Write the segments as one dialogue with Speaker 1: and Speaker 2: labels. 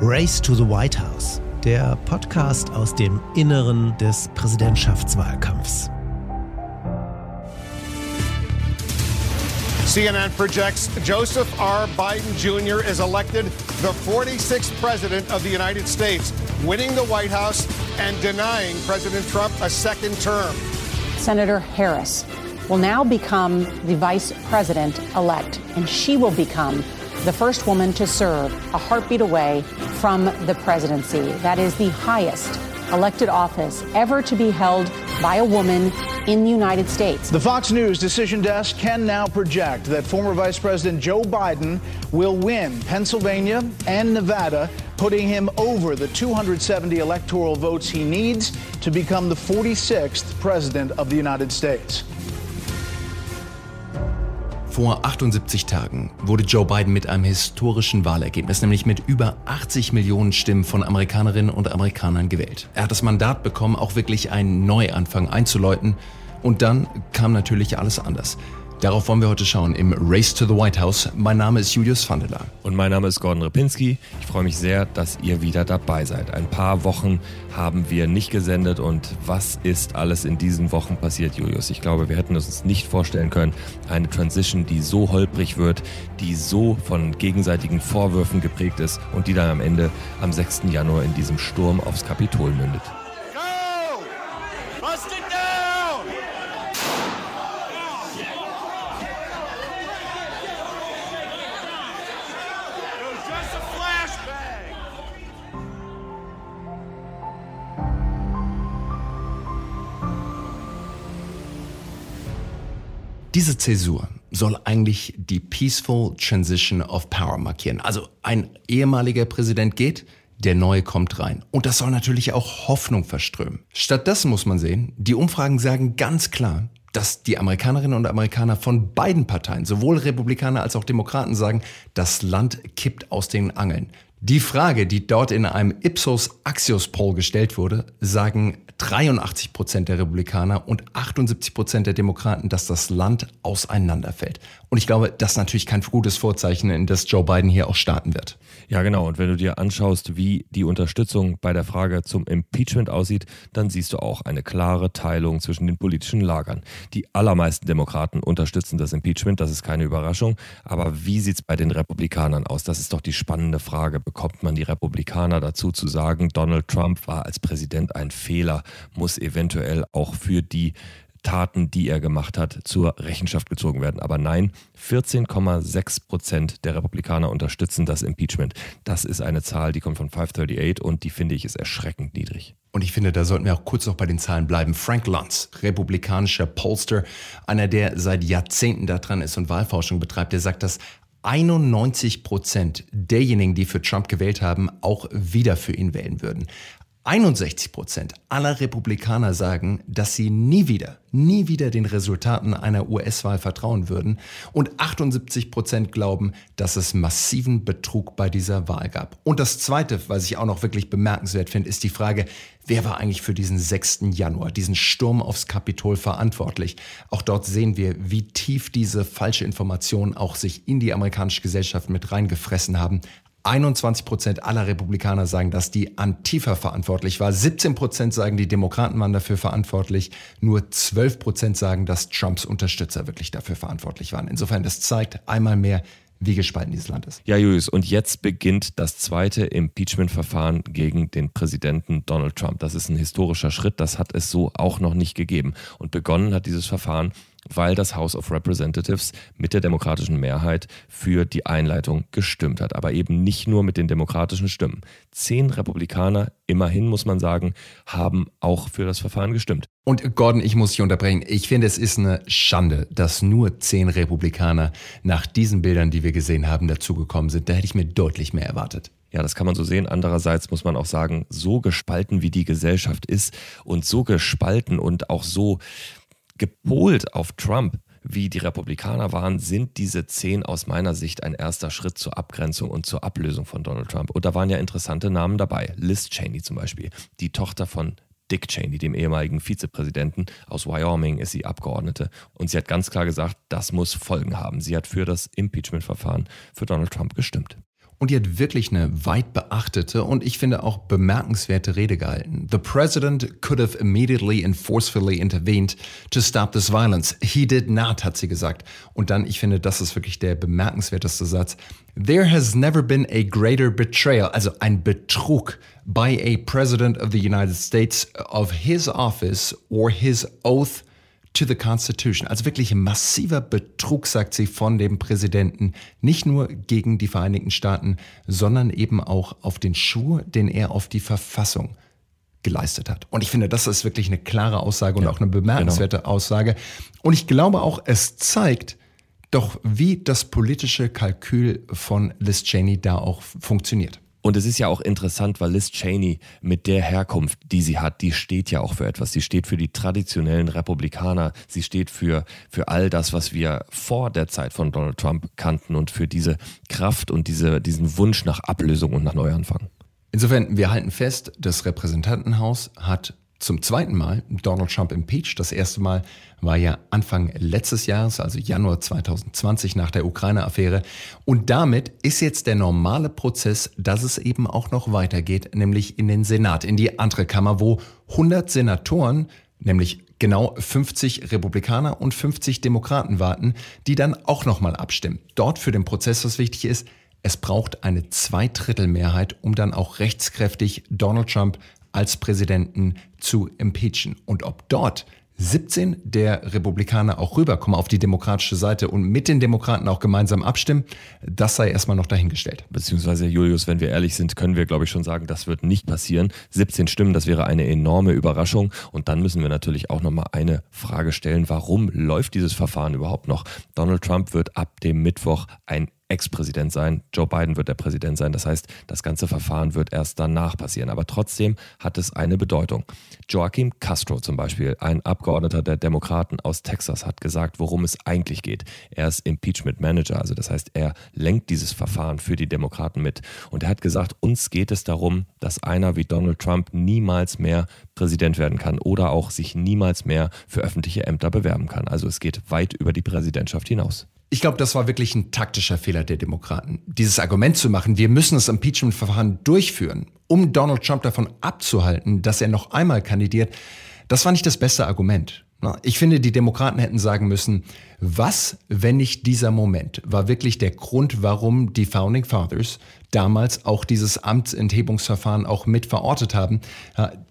Speaker 1: Race to the White House, der Podcast aus dem Inneren des Präsidentschaftswahlkampfs.
Speaker 2: CNN projects Joseph R. Biden Jr. is elected the 46th president of the United States, winning the White House and denying President Trump a second term.
Speaker 3: Senator Harris will now become the vice president elect, and she will become the first woman to serve a heartbeat away from the presidency. That is the highest elected office ever to be held by a woman in the United States.
Speaker 4: The Fox News decision desk can now project that former Vice President Joe Biden will win Pennsylvania and Nevada, putting him over the 270 electoral votes he needs to become the 46th President of the United States.
Speaker 5: Vor 78 Tagen wurde Joe Biden mit einem historischen Wahlergebnis, nämlich mit über 80 Millionen Stimmen von Amerikanerinnen und Amerikanern gewählt. Er hat das Mandat bekommen, auch wirklich einen Neuanfang einzuläuten. Und dann kam natürlich alles anders. Darauf wollen wir heute schauen im Race to the White House. Mein Name ist Julius Vandela.
Speaker 6: Und mein Name ist Gordon Repinski. Ich freue mich sehr, dass ihr wieder dabei seid. Ein paar Wochen haben wir nicht gesendet und was ist alles in diesen Wochen passiert, Julius? Ich glaube, wir hätten es uns nicht vorstellen können. Eine Transition, die so holprig wird, die so von gegenseitigen Vorwürfen geprägt ist und die dann am Ende am 6. Januar in diesem Sturm aufs Kapitol mündet.
Speaker 5: Diese Zäsur soll eigentlich die Peaceful Transition of Power markieren. Also ein ehemaliger Präsident geht, der neue kommt rein. Und das soll natürlich auch Hoffnung verströmen. Stattdessen muss man sehen, die Umfragen sagen ganz klar, dass die Amerikanerinnen und Amerikaner von beiden Parteien, sowohl Republikaner als auch Demokraten, sagen, das Land kippt aus den Angeln. Die Frage, die dort in einem Ipsos Axios Poll gestellt wurde, sagen 83 Prozent der Republikaner und 78 Prozent der Demokraten, dass das Land auseinanderfällt. Und ich glaube, das ist natürlich kein gutes Vorzeichen, in das Joe Biden hier auch starten wird.
Speaker 6: Ja, genau. Und wenn du dir anschaust, wie die Unterstützung bei der Frage zum Impeachment aussieht, dann siehst du auch eine klare Teilung zwischen den politischen Lagern. Die allermeisten Demokraten unterstützen das Impeachment, das ist keine Überraschung. Aber wie sieht es bei den Republikanern aus? Das ist doch die spannende Frage. Bekommt man die Republikaner dazu zu sagen, Donald Trump war als Präsident ein Fehler, muss eventuell auch für die Taten, die er gemacht hat, zur Rechenschaft gezogen werden. Aber nein, 14,6 Prozent der Republikaner unterstützen das Impeachment. Das ist eine Zahl, die kommt von 538 und die finde ich ist erschreckend niedrig.
Speaker 5: Und ich finde, da sollten wir auch kurz noch bei den Zahlen bleiben. Frank Luntz, republikanischer Polster, einer, der seit Jahrzehnten da dran ist und Wahlforschung betreibt, der sagt, dass 91 Prozent derjenigen, die für Trump gewählt haben, auch wieder für ihn wählen würden. 61 Prozent aller Republikaner sagen, dass sie nie wieder, nie wieder den Resultaten einer US-Wahl vertrauen würden. Und 78 Prozent glauben, dass es massiven Betrug bei dieser Wahl gab. Und das Zweite, was ich auch noch wirklich bemerkenswert finde, ist die Frage, wer war eigentlich für diesen 6. Januar, diesen Sturm aufs Kapitol verantwortlich? Auch dort sehen wir, wie tief diese falsche Informationen auch sich in die amerikanische Gesellschaft mit reingefressen haben. 21 Prozent aller Republikaner sagen, dass die Antifa verantwortlich war. 17 Prozent sagen, die Demokraten waren dafür verantwortlich. Nur 12 Prozent sagen, dass Trumps Unterstützer wirklich dafür verantwortlich waren. Insofern, das zeigt einmal mehr, wie gespalten dieses Land ist.
Speaker 6: Ja, Julius, und jetzt beginnt das zweite Impeachment-Verfahren gegen den Präsidenten Donald Trump. Das ist ein historischer Schritt, das hat es so auch noch nicht gegeben. Und begonnen hat dieses Verfahren weil das House of Representatives mit der demokratischen Mehrheit für die Einleitung gestimmt hat. Aber eben nicht nur mit den demokratischen Stimmen. Zehn Republikaner, immerhin muss man sagen, haben auch für das Verfahren gestimmt.
Speaker 5: Und Gordon, ich muss dich unterbrechen. Ich finde, es ist eine Schande, dass nur zehn Republikaner nach diesen Bildern, die wir gesehen haben, dazugekommen sind. Da hätte ich mir deutlich mehr erwartet.
Speaker 6: Ja, das kann man so sehen. Andererseits muss man auch sagen, so gespalten wie die Gesellschaft ist und so gespalten und auch so gepolt auf Trump, wie die Republikaner waren, sind diese zehn aus meiner Sicht ein erster Schritt zur Abgrenzung und zur Ablösung von Donald Trump. Und da waren ja interessante Namen dabei. Liz Cheney zum Beispiel, die Tochter von Dick Cheney, dem ehemaligen Vizepräsidenten aus Wyoming, ist sie Abgeordnete. Und sie hat ganz klar gesagt, das muss Folgen haben. Sie hat für das Impeachment-Verfahren für Donald Trump gestimmt.
Speaker 5: Und die hat wirklich eine weit beachtete und ich finde auch bemerkenswerte Rede gehalten. The president could have immediately and forcefully intervened to stop this violence. He did not, hat sie gesagt. Und dann, ich finde, das ist wirklich der bemerkenswerteste Satz. There has never been a greater betrayal, also ein Betrug by a president of the United States of his office or his oath to the Constitution. Also wirklich massiver Betrug, sagt sie, von dem Präsidenten. Nicht nur gegen die Vereinigten Staaten, sondern eben auch auf den Schuh, den er auf die Verfassung geleistet hat. Und ich finde, das ist wirklich eine klare Aussage und ja, auch eine bemerkenswerte genau. Aussage. Und ich glaube auch, es zeigt, doch wie das politische Kalkül von Liz Cheney da auch funktioniert.
Speaker 6: Und es ist ja auch interessant, weil Liz Cheney mit der Herkunft, die sie hat, die steht ja auch für etwas. Sie steht für die traditionellen Republikaner. Sie steht für, für all das, was wir vor der Zeit von Donald Trump kannten und für diese Kraft und diese, diesen Wunsch nach Ablösung und nach Neuanfang.
Speaker 5: Insofern, wir halten fest, das Repräsentantenhaus hat zum zweiten Mal Donald Trump impeached. Das erste Mal war ja Anfang letztes Jahres, also Januar 2020 nach der Ukraine-Affäre. Und damit ist jetzt der normale Prozess, dass es eben auch noch weitergeht, nämlich in den Senat, in die andere Kammer, wo 100 Senatoren, nämlich genau 50 Republikaner und 50 Demokraten warten, die dann auch nochmal abstimmen. Dort für den Prozess, was wichtig ist, es braucht eine Zweidrittelmehrheit, um dann auch rechtskräftig Donald Trump als Präsidenten zu impeachen. Und ob dort 17 der Republikaner auch rüberkommen auf die demokratische Seite und mit den Demokraten auch gemeinsam abstimmen, das sei erstmal noch dahingestellt.
Speaker 6: Beziehungsweise, Julius, wenn wir ehrlich sind, können wir, glaube ich, schon sagen, das wird nicht passieren. 17 Stimmen, das wäre eine enorme Überraschung. Und dann müssen wir natürlich auch nochmal eine Frage stellen, warum läuft dieses Verfahren überhaupt noch? Donald Trump wird ab dem Mittwoch ein Ex-Präsident sein. Joe Biden wird der Präsident sein. Das heißt, das ganze Verfahren wird erst danach passieren. Aber trotzdem hat es eine Bedeutung. Joaquim Castro zum Beispiel, ein Abgeordneter der Demokraten aus Texas, hat gesagt, worum es eigentlich geht. Er ist Impeachment Manager, also das heißt, er lenkt dieses Verfahren für die Demokraten mit. Und er hat gesagt, uns geht es darum, dass einer wie Donald Trump niemals mehr Präsident werden kann oder auch sich niemals mehr für öffentliche Ämter bewerben kann. Also es geht weit über die Präsidentschaft hinaus.
Speaker 5: Ich glaube, das war wirklich ein taktischer Fehler der Demokraten. Dieses Argument zu machen, wir müssen das Impeachment-Verfahren durchführen, um Donald Trump davon abzuhalten, dass er noch einmal kandidiert, das war nicht das beste Argument. Ich finde, die Demokraten hätten sagen müssen, was, wenn nicht dieser Moment, war wirklich der Grund, warum die Founding Fathers damals auch dieses Amtsenthebungsverfahren auch mit verortet haben.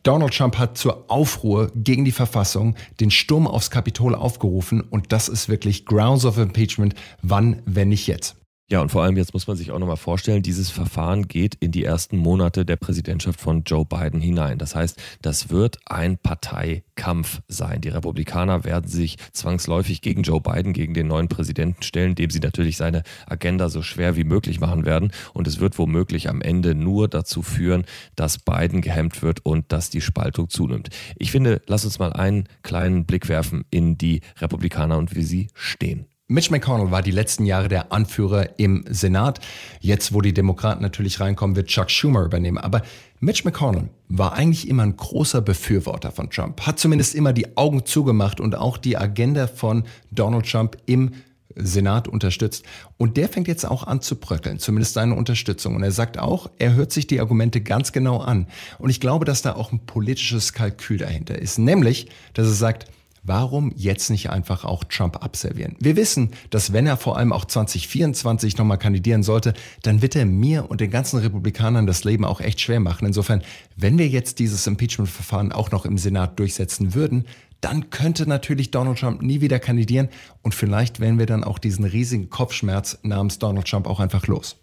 Speaker 5: Donald Trump hat zur Aufruhr gegen die Verfassung den Sturm aufs Kapitol aufgerufen und das ist wirklich Grounds of Impeachment. Wann, wenn nicht jetzt?
Speaker 6: Ja, und vor allem jetzt muss man sich auch nochmal vorstellen, dieses Verfahren geht in die ersten Monate der Präsidentschaft von Joe Biden hinein. Das heißt, das wird ein Parteikampf sein. Die Republikaner werden sich zwangsläufig gegen Joe Biden, gegen den neuen Präsidenten stellen, dem sie natürlich seine Agenda so schwer wie möglich machen werden. Und es wird womöglich am Ende nur dazu führen, dass Biden gehemmt wird und dass die Spaltung zunimmt. Ich finde, lass uns mal einen kleinen Blick werfen in die Republikaner und wie sie stehen.
Speaker 5: Mitch McConnell war die letzten Jahre der Anführer im Senat. Jetzt, wo die Demokraten natürlich reinkommen, wird Chuck Schumer übernehmen. Aber Mitch McConnell war eigentlich immer ein großer Befürworter von Trump, hat zumindest immer die Augen zugemacht und auch die Agenda von Donald Trump im Senat unterstützt. Und der fängt jetzt auch an zu bröckeln, zumindest seine Unterstützung. Und er sagt auch, er hört sich die Argumente ganz genau an. Und ich glaube, dass da auch ein politisches Kalkül dahinter ist. Nämlich, dass er sagt, Warum jetzt nicht einfach auch Trump abservieren? Wir wissen, dass wenn er vor allem auch 2024 nochmal kandidieren sollte, dann wird er mir und den ganzen Republikanern das Leben auch echt schwer machen. Insofern, wenn wir jetzt dieses Impeachment-Verfahren auch noch im Senat durchsetzen würden, dann könnte natürlich Donald Trump nie wieder kandidieren und vielleicht wären wir dann auch diesen riesigen Kopfschmerz namens Donald Trump auch einfach los.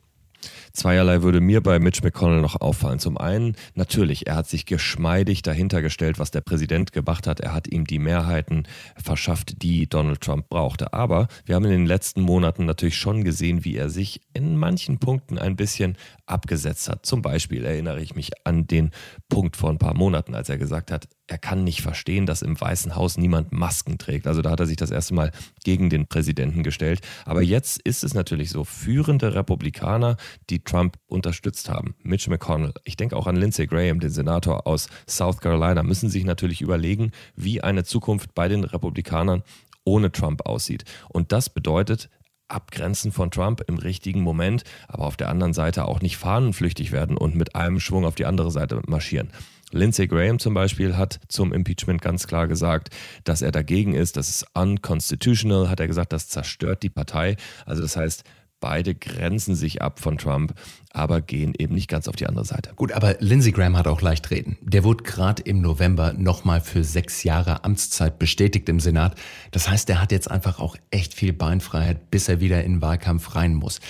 Speaker 6: Zweierlei würde mir bei Mitch McConnell noch auffallen. Zum einen, natürlich, er hat sich geschmeidig dahinter gestellt, was der Präsident gemacht hat. Er hat ihm die Mehrheiten verschafft, die Donald Trump brauchte. Aber wir haben in den letzten Monaten natürlich schon gesehen, wie er sich in manchen Punkten ein bisschen abgesetzt hat. Zum Beispiel erinnere ich mich an den Punkt vor ein paar Monaten, als er gesagt hat, er kann nicht verstehen, dass im Weißen Haus niemand Masken trägt. Also da hat er sich das erste Mal gegen den Präsidenten gestellt. Aber jetzt ist es natürlich so, führende Republikaner, die Trump unterstützt haben, Mitch McConnell, ich denke auch an Lindsey Graham, den Senator aus South Carolina, müssen sich natürlich überlegen, wie eine Zukunft bei den Republikanern ohne Trump aussieht. Und das bedeutet, abgrenzen von Trump im richtigen Moment, aber auf der anderen Seite auch nicht fahnenflüchtig werden und mit einem Schwung auf die andere Seite marschieren. Lindsey Graham zum Beispiel hat zum Impeachment ganz klar gesagt, dass er dagegen ist. Das ist unconstitutional, hat er gesagt, das zerstört die Partei. Also das heißt, beide grenzen sich ab von Trump, aber gehen eben nicht ganz auf die andere Seite.
Speaker 5: Gut, aber Lindsey Graham hat auch leicht reden. Der wurde gerade im November nochmal für sechs Jahre Amtszeit bestätigt im Senat. Das heißt, der hat jetzt einfach auch echt viel Beinfreiheit, bis er wieder in den Wahlkampf rein muss.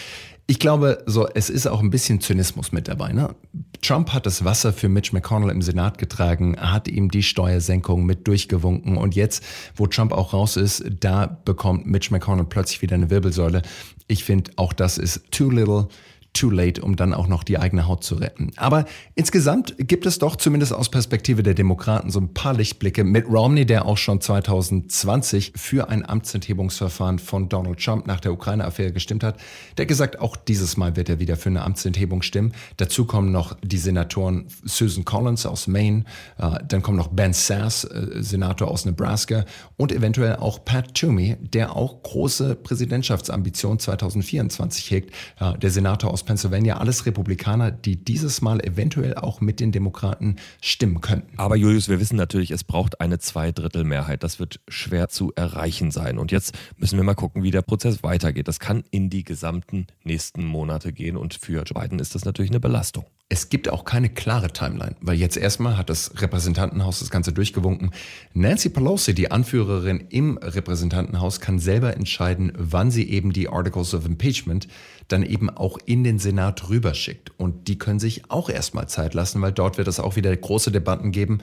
Speaker 5: Ich glaube, so, es ist auch ein bisschen Zynismus mit dabei. Ne? Trump hat das Wasser für Mitch McConnell im Senat getragen, hat ihm die Steuersenkung mit durchgewunken und jetzt, wo Trump auch raus ist, da bekommt Mitch McConnell plötzlich wieder eine Wirbelsäule. Ich finde, auch das ist too little, too late, um dann auch noch die eigene Haut zu retten. Aber insgesamt gibt es doch zumindest aus Perspektive der Demokraten so ein paar Lichtblicke. Mit Romney, der auch schon 2020 für ein Amtsenthebungsverfahren von Donald Trump nach der Ukraine-Affäre gestimmt hat, der gesagt, auch dieses Mal wird er wieder für eine Amtsenthebung stimmen. Dazu kommen noch die Senatoren Susan Collins aus Maine, äh, dann kommt noch Ben Sass, äh, Senator aus Nebraska und eventuell auch Pat Toomey, der auch große Präsidentschaftsambitionen 2024 hegt, äh, der Senator aus aus Pennsylvania, alles Republikaner, die dieses Mal eventuell auch mit den Demokraten stimmen könnten.
Speaker 6: Aber Julius, wir wissen natürlich, es braucht eine Zweidrittelmehrheit. Das wird schwer zu erreichen sein. Und jetzt müssen wir mal gucken, wie der Prozess weitergeht. Das kann in die gesamten nächsten Monate gehen. Und für Joe Biden ist das natürlich eine Belastung.
Speaker 5: Es gibt auch keine klare Timeline, weil jetzt erstmal hat das Repräsentantenhaus das Ganze durchgewunken. Nancy Pelosi, die Anführerin im Repräsentantenhaus, kann selber entscheiden, wann sie eben die Articles of Impeachment dann eben auch in den Senat rüberschickt. Und die können sich auch erstmal Zeit lassen, weil dort wird es auch wieder große Debatten geben.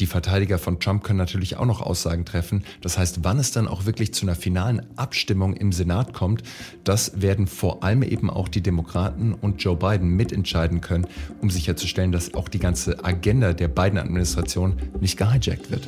Speaker 5: Die Verteidiger von Trump können natürlich auch noch Aussagen treffen. Das heißt, wann es dann auch wirklich zu einer finalen Abstimmung im Senat kommt, das werden vor allem eben auch die Demokraten und Joe Biden mitentscheiden können, um sicherzustellen, dass auch die ganze Agenda der beiden Administrationen nicht gehijackt wird.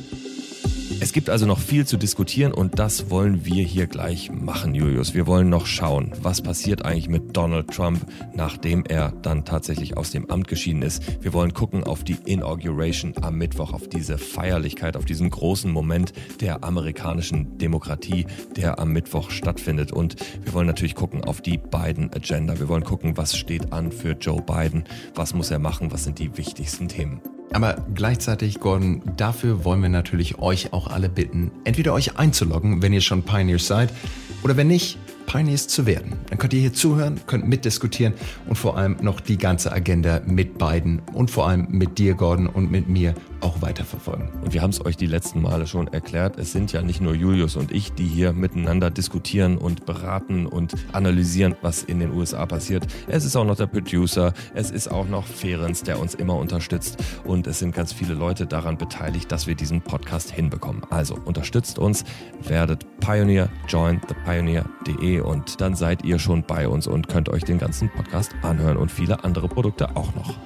Speaker 6: Es gibt also noch viel zu diskutieren und das wollen wir hier gleich machen, Julius. Wir wollen noch schauen, was passiert eigentlich mit Donald Trump, nachdem er dann tatsächlich aus dem Amt geschieden ist. Wir wollen gucken auf die Inauguration am Mittwoch, auf diese Feierlichkeit, auf diesen großen Moment der amerikanischen Demokratie, der am Mittwoch stattfindet. Und wir wollen natürlich gucken auf die Biden-Agenda. Wir wollen gucken, was steht an für Joe Biden, was muss er machen, was sind die wichtigsten Themen.
Speaker 5: Aber gleichzeitig, Gordon, dafür wollen wir natürlich euch auch alle bitten, entweder euch einzuloggen, wenn ihr schon Pioneers seid, oder wenn nicht, Pioneers zu werden. Dann könnt ihr hier zuhören, könnt mitdiskutieren und vor allem noch die ganze Agenda mit beiden und vor allem mit dir, Gordon, und mit mir auch weiterverfolgen.
Speaker 6: Und wir haben es euch die letzten Male schon erklärt. Es sind ja nicht nur Julius und ich, die hier miteinander diskutieren und beraten und analysieren, was in den USA passiert. Es ist auch noch der Producer, es ist auch noch Ferenc, der uns immer unterstützt. Und es sind ganz viele Leute daran beteiligt, dass wir diesen Podcast hinbekommen. Also unterstützt uns, werdet Pioneer, join thepioneer.de und dann seid ihr schon bei uns und könnt euch den ganzen Podcast anhören und viele andere Produkte auch noch.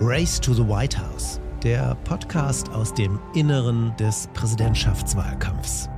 Speaker 1: Race to the White House, der Podcast aus dem Inneren des Präsidentschaftswahlkampfs.